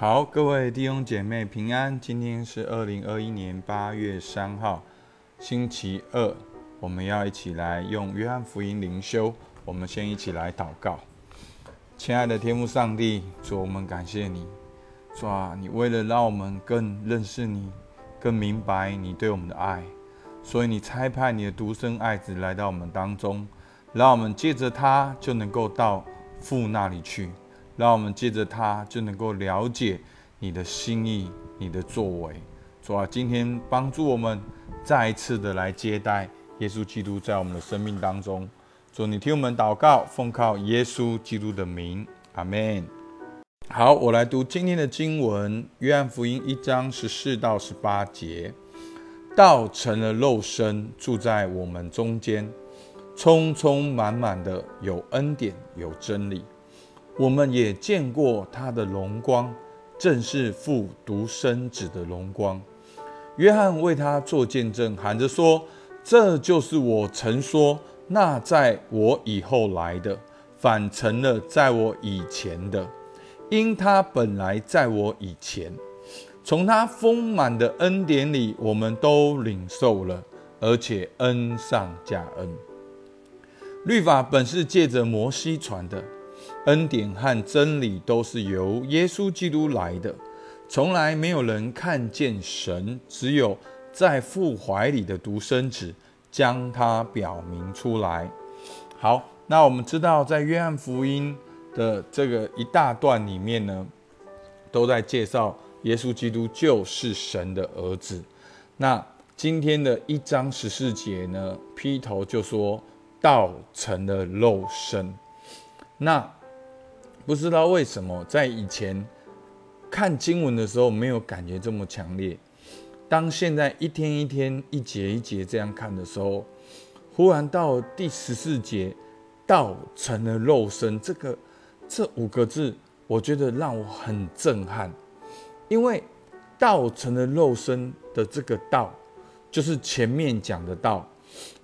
好，各位弟兄姐妹平安。今天是二零二一年八月三号，星期二，我们要一起来用约翰福音灵修。我们先一起来祷告。亲爱的天父上帝，主，我们感谢你，主啊，你为了让我们更认识你，更明白你对我们的爱，所以你差派你的独生爱子来到我们当中，让我们借着他就能够到父那里去。让我们借着它就能够了解你的心意、你的作为。主啊，今天帮助我们再一次的来接待耶稣基督在我们的生命当中。主，你听我们祷告，奉靠耶稣基督的名，阿门。好，我来读今天的经文，约翰福音一章十四到十八节。道成了肉身，住在我们中间，充充满满的有恩典，有真理。我们也见过他的荣光，正是父独生子的荣光。约翰为他做见证，喊着说：“这就是我曾说，那在我以后来的，反成了在我以前的，因他本来在我以前。从他丰满的恩典里，我们都领受了，而且恩上加恩。律法本是借着摩西传的。”恩典和真理都是由耶稣基督来的，从来没有人看见神，只有在父怀里的独生子将他表明出来。好，那我们知道，在约翰福音的这个一大段里面呢，都在介绍耶稣基督就是神的儿子。那今天的一章十四节呢，劈头就说道成了肉身。那不知道为什么，在以前看经文的时候没有感觉这么强烈。当现在一天一天、一节一节这样看的时候，忽然到第十四节“道成了肉身”这个这五个字，我觉得让我很震撼。因为“道成了肉身”的这个“道”，就是前面讲的“道”，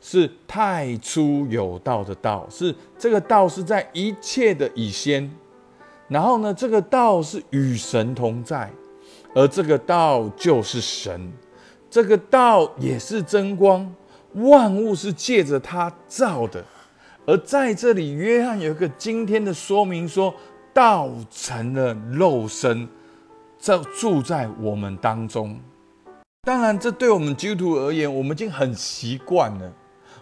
是太初有道的“道”，是这个“道”是在一切的以先。然后呢，这个道是与神同在，而这个道就是神，这个道也是真光，万物是借着它造的。而在这里，约翰有一个今天的说明，说道成了肉身，这住在我们当中。当然，这对我们基督徒而言，我们已经很习惯了。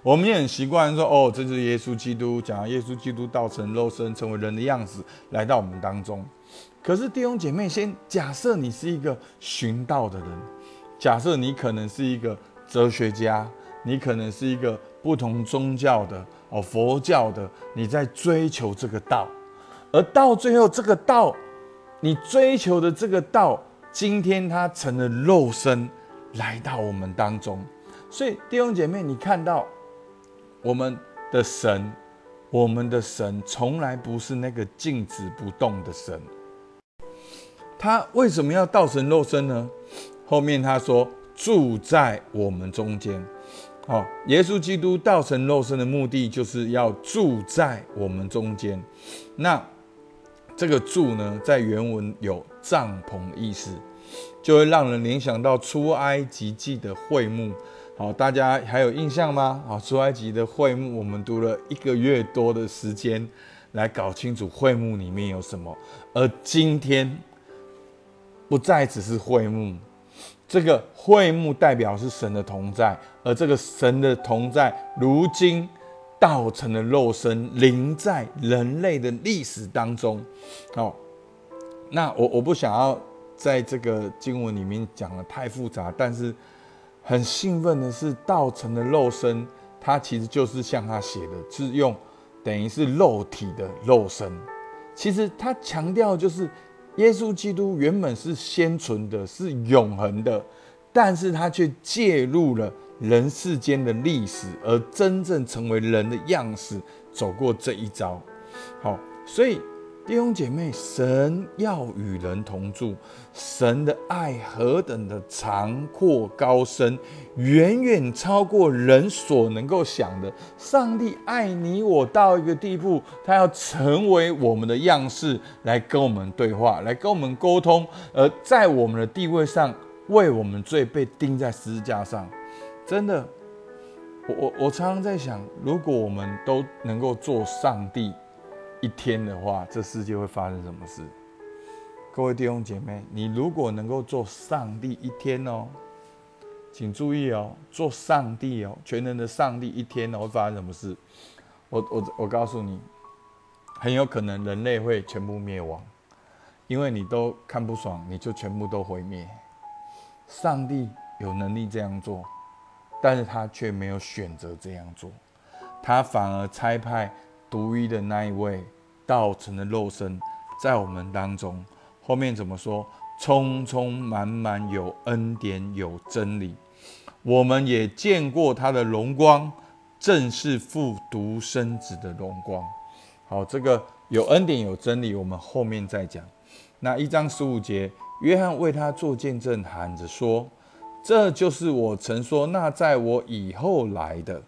我们也很习惯说，哦，这就是耶稣基督，讲耶稣基督道成肉身，成为人的样子来到我们当中。可是弟兄姐妹，先假设你是一个寻道的人，假设你可能是一个哲学家，你可能是一个不同宗教的哦，佛教的，你在追求这个道，而到最后这个道，你追求的这个道，今天它成了肉身来到我们当中。所以弟兄姐妹，你看到。我们的神，我们的神从来不是那个静止不动的神。他为什么要道成肉身呢？后面他说住在我们中间。哦，耶稣基督道成肉身的目的就是要住在我们中间。那这个住呢，在原文有帐篷的意思，就会让人联想到出埃及记的会幕。好，大家还有印象吗？好，出埃及的会幕，我们读了一个月多的时间，来搞清楚会幕里面有什么。而今天不再只是会幕，这个会幕代表是神的同在，而这个神的同在，如今道成了肉身，临在人类的历史当中。好，那我我不想要在这个经文里面讲的太复杂，但是。很兴奋的是，道成的肉身，它其实就是像他写的，是用等于是肉体的肉身。其实他强调就是，耶稣基督原本是先存的，是永恒的，但是他却介入了人世间的历史，而真正成为人的样式，走过这一招。好，所以弟兄姐妹，神要与人同住，神的爱何等的长阔高深，远远超过人所能够想的。上帝爱你我到一个地步，他要成为我们的样式，来跟我们对话，来跟我们沟通，而在我们的地位上，为我们罪被钉在十字架上。真的，我我我常常在想，如果我们都能够做上帝。一天的话，这世界会发生什么事？各位弟兄姐妹，你如果能够做上帝一天哦，请注意哦，做上帝哦，全能的上帝一天哦，会发生什么事？我我我告诉你，很有可能人类会全部灭亡，因为你都看不爽，你就全部都毁灭。上帝有能力这样做，但是他却没有选择这样做，他反而差派独一的那一位。道成的肉身在我们当中，后面怎么说？充充满满有恩典有真理，我们也见过他的荣光，正是父独生子的荣光。好，这个有恩典有真理，我们后面再讲。那一章十五节，约翰为他做见证，喊着说：“这就是我曾说，那在我以后来的，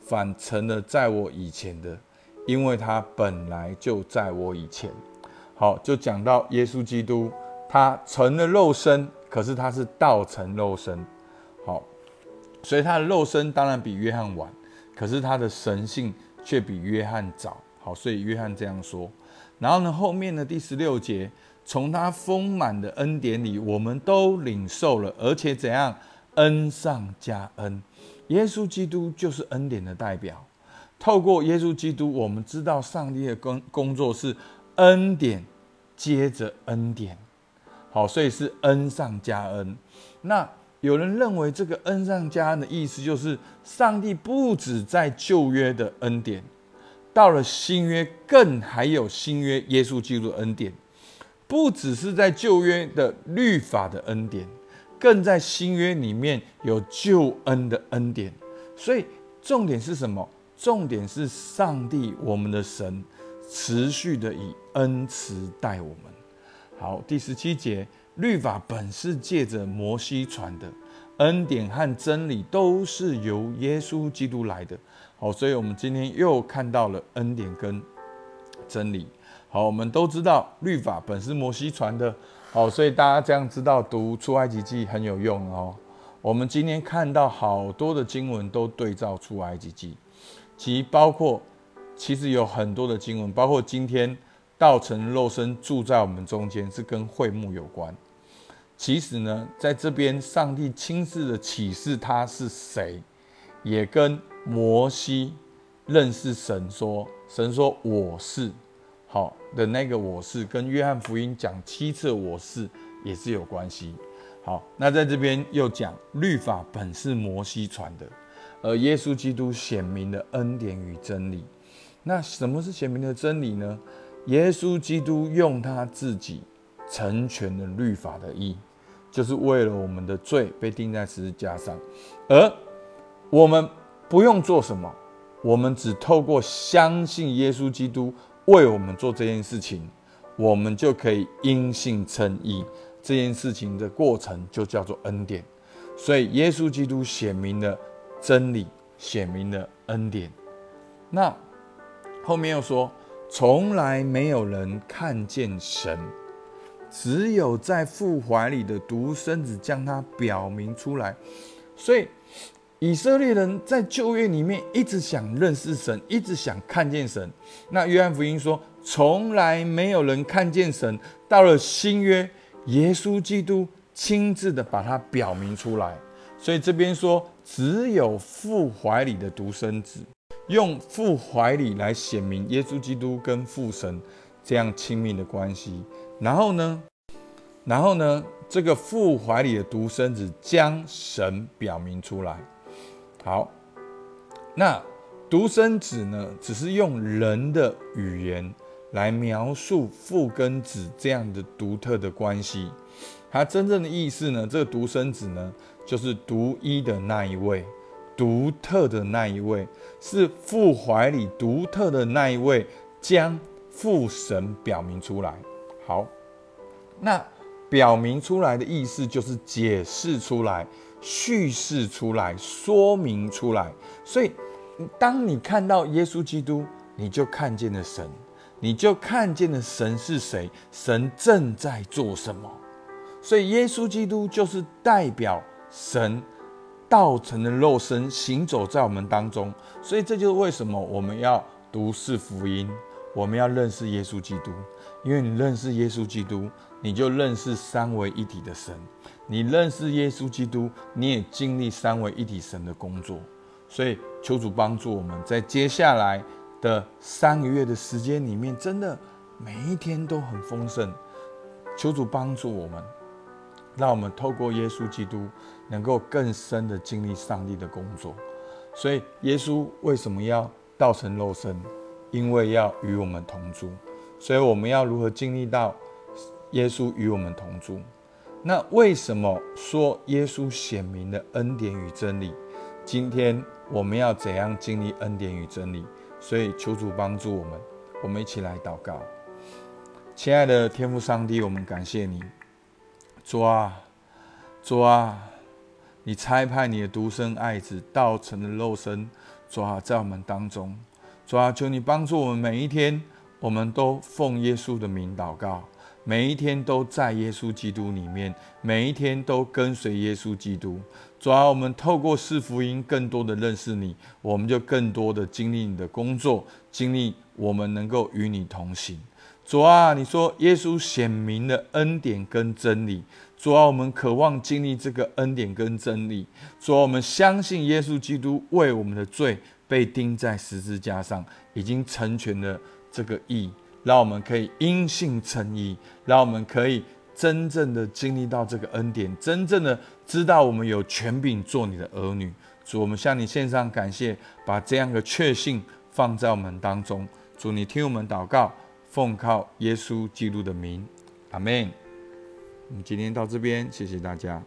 反成了在我以前的。”因为他本来就在我以前，好，就讲到耶稣基督，他成了肉身，可是他是道成肉身，好，所以他的肉身当然比约翰晚，可是他的神性却比约翰早，好，所以约翰这样说。然后呢，后面的第十六节，从他丰满的恩典里，我们都领受了，而且怎样，恩上加恩，耶稣基督就是恩典的代表。透过耶稣基督，我们知道上帝的工工作是恩典接着恩典，好，所以是恩上加恩。那有人认为这个恩上加恩的意思就是，上帝不止在旧约的恩典，到了新约更还有新约耶稣基督的恩典，不只是在旧约的律法的恩典，更在新约里面有救恩的恩典。所以重点是什么？重点是上帝，我们的神，持续的以恩慈待我们。好，第十七节，律法本是借着摩西传的，恩典和真理都是由耶稣基督来的。好，所以我们今天又看到了恩典跟真理。好，我们都知道律法本是摩西传的。好，所以大家这样知道读出埃及记很有用哦。我们今天看到好多的经文都对照出埃及记。即包括，其实有很多的经文，包括今天道成肉身住在我们中间，是跟会幕有关。其实呢，在这边上帝亲自的启示他是谁，也跟摩西认识神说，神说我是好的那个我是，跟约翰福音讲七次我是也是有关系。好，那在这边又讲律法本是摩西传的。而耶稣基督显明的恩典与真理，那什么是显明的真理呢？耶稣基督用他自己成全了律法的义，就是为了我们的罪被钉在十字架上，而我们不用做什么，我们只透过相信耶稣基督为我们做这件事情，我们就可以因信称义。这件事情的过程就叫做恩典。所以耶稣基督显明了。真理显明了恩典，那后面又说，从来没有人看见神，只有在父怀里的独生子将他表明出来。所以以色列人在旧约里面一直想认识神，一直想看见神。那约翰福音说，从来没有人看见神。到了新约，耶稣基督亲自的把他表明出来。所以这边说，只有父怀里的独生子，用父怀里来显明耶稣基督跟父神这样亲密的关系。然后呢，然后呢，这个父怀里的独生子将神表明出来。好，那独生子呢，只是用人的语言来描述父跟子这样的独特的关系。它真正的意思呢，这个独生子呢。就是独一的那一位，独特的那一位，是父怀里独特的那一位，将父神表明出来。好，那表明出来的意思就是解释出来、叙事出来、说明出来。所以，当你看到耶稣基督，你就看见了神，你就看见了神是谁，神正在做什么。所以，耶稣基督就是代表神。道成的肉身行走在我们当中，所以这就是为什么我们要读四福音，我们要认识耶稣基督。因为你认识耶稣基督，你就认识三位一体的神；你认识耶稣基督，你也经历三位一体神的工作。所以求主帮助我们在接下来的三个月的时间里面，真的每一天都很丰盛。求主帮助我们。让我们透过耶稣基督，能够更深的经历上帝的工作。所以，耶稣为什么要道成肉身？因为要与我们同住。所以，我们要如何经历到耶稣与我们同住？那为什么说耶稣显明的恩典与真理？今天我们要怎样经历恩典与真理？所以，求主帮助我们。我们一起来祷告，亲爱的天父上帝，我们感谢你。主啊，主啊，你差派你的独生爱子道成的肉身，主啊，在我们当中，主啊，求你帮助我们每一天，我们都奉耶稣的名祷告，每一天都在耶稣基督里面，每一天都跟随耶稣基督。主啊，我们透过四福音，更多的认识你，我们就更多的经历你的工作，经历我们能够与你同行。主啊，你说耶稣显明的恩典跟真理。主啊，我们渴望经历这个恩典跟真理。主啊，我们相信耶稣基督为我们的罪被钉在十字架上，已经成全了这个义，让我们可以因信称义，让我们可以真正的经历到这个恩典，真正的知道我们有权柄做你的儿女。主，我们向你献上感谢，把这样的确信放在我们当中。主，你听我们祷告。奉靠耶稣基督的名，阿门。我们今天到这边，谢谢大家。